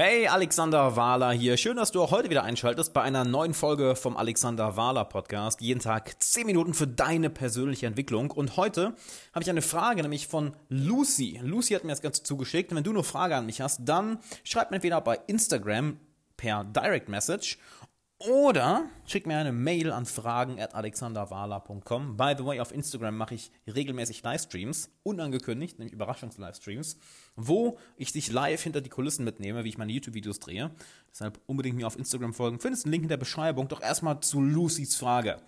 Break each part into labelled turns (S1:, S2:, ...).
S1: Hey, Alexander Wahler hier. Schön, dass du auch heute wieder einschaltest bei einer neuen Folge vom Alexander Wahler Podcast. Jeden Tag 10 Minuten für deine persönliche Entwicklung. Und heute habe ich eine Frage, nämlich von Lucy. Lucy hat mir das Ganze zugeschickt. Wenn du eine Frage an mich hast, dann schreib mir entweder bei Instagram per Direct Message oder schick mir eine Mail an fragen at alexanderwala.com. By the way, auf Instagram mache ich regelmäßig Livestreams, unangekündigt, nämlich Überraschungs-Livestreams, wo ich dich live hinter die Kulissen mitnehme, wie ich meine YouTube-Videos drehe. Deshalb unbedingt mir auf Instagram folgen. Findest einen Link in der Beschreibung. Doch erstmal zu Lucys Frage.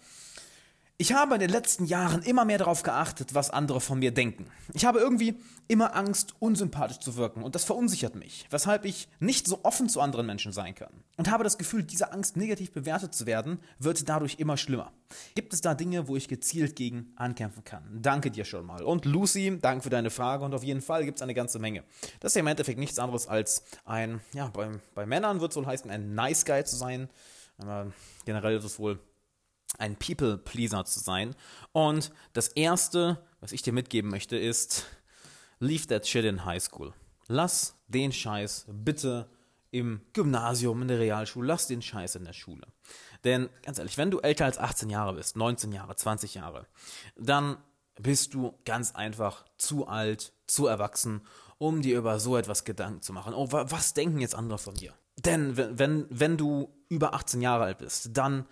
S1: Ich habe in den letzten Jahren immer mehr darauf geachtet, was andere von mir denken. Ich habe irgendwie immer Angst, unsympathisch zu wirken und das verunsichert mich, weshalb ich nicht so offen zu anderen Menschen sein kann. Und habe das Gefühl, diese Angst negativ bewertet zu werden, wird dadurch immer schlimmer. Gibt es da Dinge, wo ich gezielt gegen ankämpfen kann? Danke dir schon mal. Und Lucy, danke für deine Frage und auf jeden Fall gibt es eine ganze Menge. Das ist ja im Endeffekt nichts anderes als ein, ja, bei, bei Männern wird es wohl heißen, ein Nice Guy zu sein. Aber generell ist es wohl ein People-Pleaser zu sein. Und das Erste, was ich dir mitgeben möchte, ist, leave that shit in high school. Lass den Scheiß bitte im Gymnasium, in der Realschule, lass den Scheiß in der Schule. Denn ganz ehrlich, wenn du älter als 18 Jahre bist, 19 Jahre, 20 Jahre, dann bist du ganz einfach zu alt, zu erwachsen, um dir über so etwas Gedanken zu machen. Oh, was denken jetzt andere von dir? Denn wenn, wenn du über 18 Jahre alt bist, dann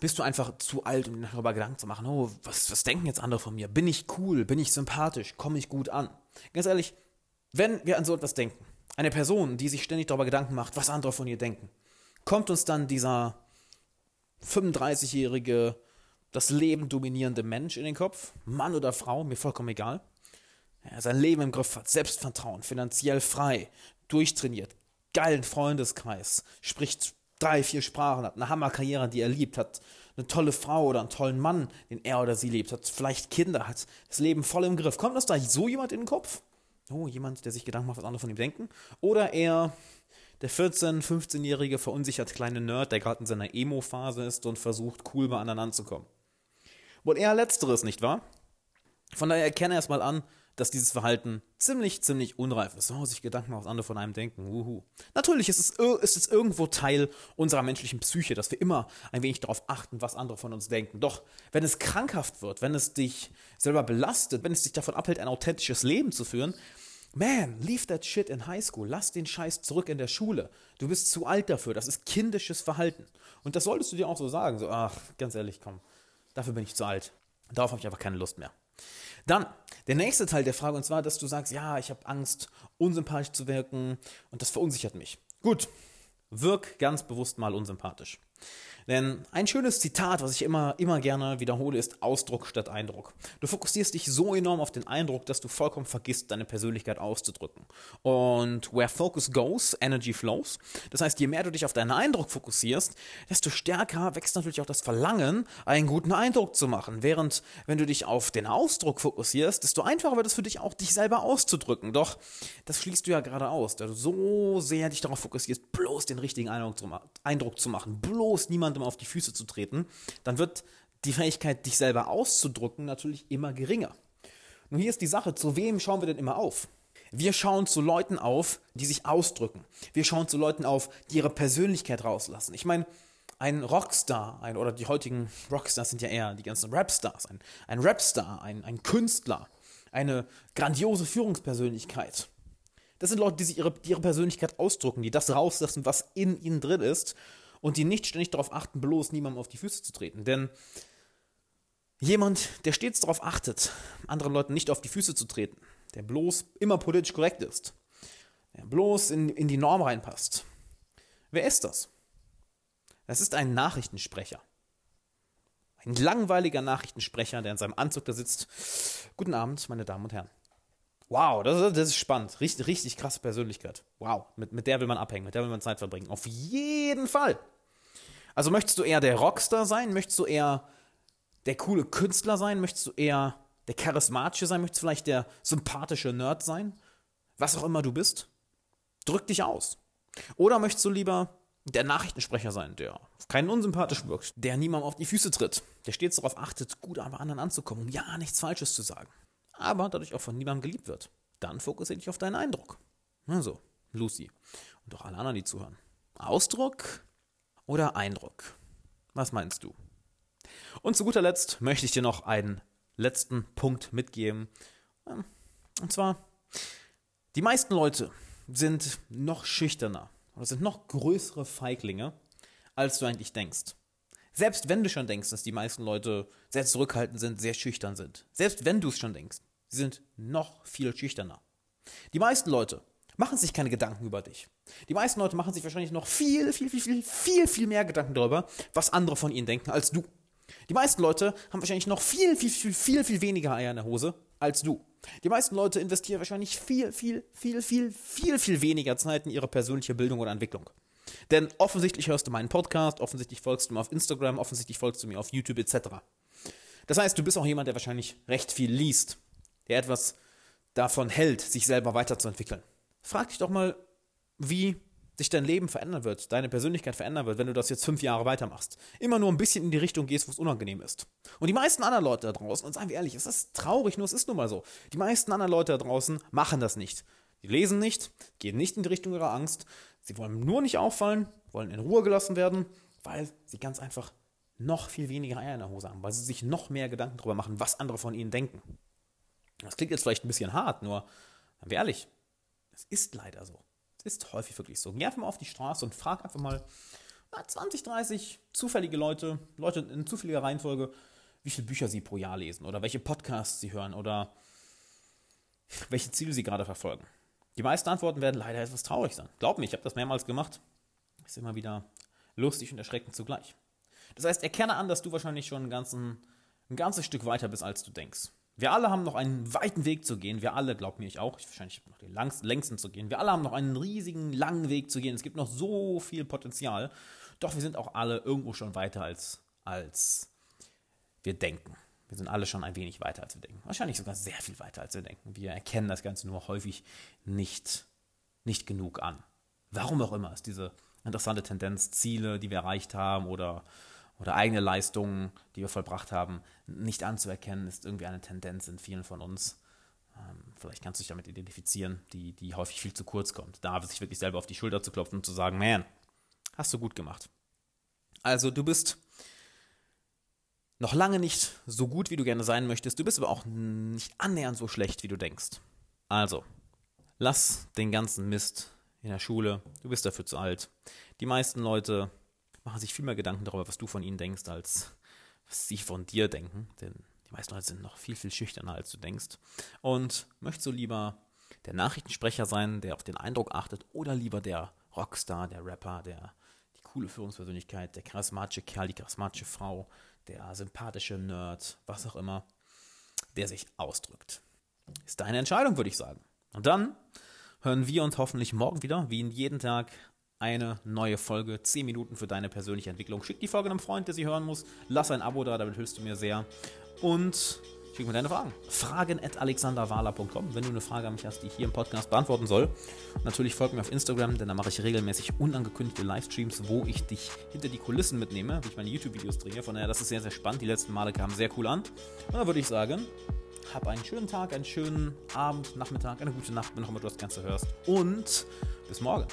S1: bist du einfach zu alt, um dir darüber Gedanken zu machen, oh, was, was denken jetzt andere von mir? Bin ich cool? Bin ich sympathisch? Komme ich gut an? Ganz ehrlich, wenn wir an so etwas denken, eine Person, die sich ständig darüber Gedanken macht, was andere von ihr denken, kommt uns dann dieser 35-jährige, das Leben dominierende Mensch in den Kopf, Mann oder Frau, mir vollkommen egal, er sein Leben im Griff hat, Selbstvertrauen, finanziell frei, durchtrainiert, geilen Freundeskreis, spricht drei, vier Sprachen hat, eine Hammerkarriere, die er liebt, hat eine tolle Frau oder einen tollen Mann, den er oder sie liebt, hat vielleicht Kinder, hat das Leben voll im Griff. Kommt das da so jemand in den Kopf? Oh, jemand, der sich Gedanken macht, was andere von ihm denken? Oder eher der 14-, 15-jährige verunsichert kleine Nerd, der gerade in seiner Emo-Phase ist und versucht, cool bei anderen anzukommen? Wohl eher letzteres, nicht wahr? Von daher erkenne erstmal an, dass dieses Verhalten ziemlich, ziemlich unreif ist. Oh, sich Gedanken machen, was andere von einem denken. Uhu. Natürlich ist es, ist es irgendwo Teil unserer menschlichen Psyche, dass wir immer ein wenig darauf achten, was andere von uns denken. Doch wenn es krankhaft wird, wenn es dich selber belastet, wenn es dich davon abhält, ein authentisches Leben zu führen, Man, leave that shit in high school. Lass den Scheiß zurück in der Schule. Du bist zu alt dafür. Das ist kindisches Verhalten. Und das solltest du dir auch so sagen. So, ach, ganz ehrlich, komm. Dafür bin ich zu alt. Darauf habe ich einfach keine Lust mehr. Dann der nächste Teil der Frage, und zwar, dass du sagst, ja, ich habe Angst, unsympathisch zu wirken und das verunsichert mich. Gut, wirk ganz bewusst mal unsympathisch. Denn ein schönes Zitat, was ich immer, immer gerne wiederhole, ist Ausdruck statt Eindruck. Du fokussierst dich so enorm auf den Eindruck, dass du vollkommen vergisst, deine Persönlichkeit auszudrücken. Und where focus goes, energy flows. Das heißt, je mehr du dich auf deinen Eindruck fokussierst, desto stärker wächst natürlich auch das Verlangen, einen guten Eindruck zu machen. Während, wenn du dich auf den Ausdruck fokussierst, desto einfacher wird es für dich auch, dich selber auszudrücken. Doch, das schließt du ja gerade aus, da du so sehr dich darauf fokussierst, bloß den richtigen Eindruck zu machen, bloß niemandem jemandem auf die Füße zu treten, dann wird die Fähigkeit, dich selber auszudrücken, natürlich immer geringer. Nun hier ist die Sache, zu wem schauen wir denn immer auf? Wir schauen zu Leuten auf, die sich ausdrücken. Wir schauen zu Leuten auf, die ihre Persönlichkeit rauslassen. Ich meine, ein Rockstar, ein, oder die heutigen Rockstars sind ja eher die ganzen Rapstars, ein, ein Rapstar, ein, ein Künstler, eine grandiose Führungspersönlichkeit. Das sind Leute, die sich ihre, die ihre Persönlichkeit ausdrücken, die das rauslassen, was in ihnen drin ist und die nicht ständig darauf achten, bloß niemandem auf die Füße zu treten. Denn jemand, der stets darauf achtet, anderen Leuten nicht auf die Füße zu treten, der bloß immer politisch korrekt ist, der bloß in, in die Norm reinpasst, wer ist das? Das ist ein Nachrichtensprecher. Ein langweiliger Nachrichtensprecher, der in seinem Anzug da sitzt. Guten Abend, meine Damen und Herren. Wow, das, das ist spannend. Richtig, richtig krasse Persönlichkeit. Wow, mit, mit der will man abhängen, mit der will man Zeit verbringen. Auf jeden Fall. Also möchtest du eher der Rockstar sein? Möchtest du eher der coole Künstler sein? Möchtest du eher der charismatische sein? Möchtest du vielleicht der sympathische Nerd sein? Was auch immer du bist? Drück dich aus. Oder möchtest du lieber der Nachrichtensprecher sein, der keinen unsympathisch wirkt, der niemandem auf die Füße tritt, der stets darauf achtet, gut an anderen anzukommen, um ja nichts Falsches zu sagen aber dadurch auch von niemandem geliebt wird. Dann fokussiere dich auf deinen Eindruck. Also, Lucy. und auch alle anderen, die zuhören. Ausdruck oder Eindruck? Was meinst du? Und zu guter Letzt möchte ich dir noch einen letzten Punkt mitgeben. Ähm, und zwar, die meisten Leute sind noch schüchterner oder sind noch größere Feiglinge, als du eigentlich denkst. Selbst wenn du schon denkst, dass die meisten Leute sehr zurückhaltend sind, sehr schüchtern sind. Selbst wenn du es schon denkst, sie sind noch viel schüchterner. Die meisten Leute machen sich keine Gedanken über dich. Die meisten Leute machen sich wahrscheinlich noch viel, viel, viel, viel, viel, viel mehr Gedanken darüber, was andere von ihnen denken, als du. Die meisten Leute haben wahrscheinlich noch viel, viel, viel, viel, viel weniger Eier in der Hose als du. Die meisten Leute investieren wahrscheinlich viel, viel, viel, viel, viel, viel weniger Zeit in ihre persönliche Bildung oder Entwicklung. Denn offensichtlich hörst du meinen Podcast, offensichtlich folgst du mir auf Instagram, offensichtlich folgst du mir auf YouTube etc. Das heißt, du bist auch jemand, der wahrscheinlich recht viel liest, der etwas davon hält, sich selber weiterzuentwickeln. Frag dich doch mal, wie sich dein Leben verändern wird, deine Persönlichkeit verändern wird, wenn du das jetzt fünf Jahre weitermachst. Immer nur ein bisschen in die Richtung gehst, wo es unangenehm ist. Und die meisten anderen Leute da draußen, und seien wir ehrlich, es ist traurig, nur es ist nun mal so. Die meisten anderen Leute da draußen machen das nicht. Die lesen nicht, gehen nicht in die Richtung ihrer Angst. Sie wollen nur nicht auffallen, wollen in Ruhe gelassen werden, weil sie ganz einfach noch viel weniger Eier in der Hose haben, weil sie sich noch mehr Gedanken darüber machen, was andere von ihnen denken. Das klingt jetzt vielleicht ein bisschen hart, nur, seien wir ehrlich, es ist leider so. Es ist häufig wirklich so. Geh einfach mal auf die Straße und frag einfach mal na, 20, 30 zufällige Leute, Leute in zufälliger Reihenfolge, wie viele Bücher sie pro Jahr lesen oder welche Podcasts sie hören oder welche Ziele sie gerade verfolgen. Die meisten Antworten werden leider etwas traurig sein. Glaub mir, ich habe das mehrmals gemacht. Ist immer wieder lustig und erschreckend zugleich. Das heißt, erkenne an, dass du wahrscheinlich schon ein, ganzen, ein ganzes Stück weiter bist, als du denkst. Wir alle haben noch einen weiten Weg zu gehen. Wir alle, glaub mir ich auch, ich wahrscheinlich noch den längsten zu gehen. Wir alle haben noch einen riesigen, langen Weg zu gehen. Es gibt noch so viel Potenzial. Doch wir sind auch alle irgendwo schon weiter, als, als wir denken. Wir sind alle schon ein wenig weiter, als wir denken. Wahrscheinlich sogar sehr viel weiter, als wir denken. Wir erkennen das Ganze nur häufig nicht, nicht genug an. Warum auch immer ist diese interessante Tendenz, Ziele, die wir erreicht haben oder oder eigene Leistungen, die wir vollbracht haben, nicht anzuerkennen, ist irgendwie eine Tendenz in vielen von uns. Ähm, vielleicht kannst du dich damit identifizieren, die, die häufig viel zu kurz kommt. Da sich wirklich selber auf die Schulter zu klopfen und zu sagen, man, hast du gut gemacht. Also du bist noch lange nicht so gut, wie du gerne sein möchtest. Du bist aber auch nicht annähernd so schlecht, wie du denkst. Also, lass den ganzen Mist in der Schule. Du bist dafür zu alt. Die meisten Leute machen sich viel mehr Gedanken darüber, was du von ihnen denkst, als was sie von dir denken. Denn die meisten Leute sind noch viel, viel schüchterner, als du denkst. Und möchtest du lieber der Nachrichtensprecher sein, der auf den Eindruck achtet, oder lieber der Rockstar, der Rapper, der die coole Führungspersönlichkeit, der charismatische Kerl, die charismatische Frau, der sympathische Nerd, was auch immer, der sich ausdrückt. Ist deine Entscheidung, würde ich sagen. Und dann hören wir uns hoffentlich morgen wieder, wie in jeden Tag eine neue Folge. 10 Minuten für deine persönliche Entwicklung. Schick die Folge einem Freund, der sie hören muss. Lass ein Abo da, damit hilfst du mir sehr. Und schick mir deine Fragen. Fragen at alexanderwahler.com, wenn du eine Frage an mich hast, die ich hier im Podcast beantworten soll. Natürlich folg mir auf Instagram, denn da mache ich regelmäßig unangekündigte Livestreams, wo ich dich hinter die Kulissen mitnehme, wie ich meine YouTube-Videos drehe. Von daher, das ist sehr, sehr spannend. Die letzten Male kamen sehr cool an. Und dann würde ich sagen, hab einen schönen Tag, einen schönen Abend, Nachmittag, eine gute Nacht, wenn auch immer du das Ganze hörst. Und bis morgen.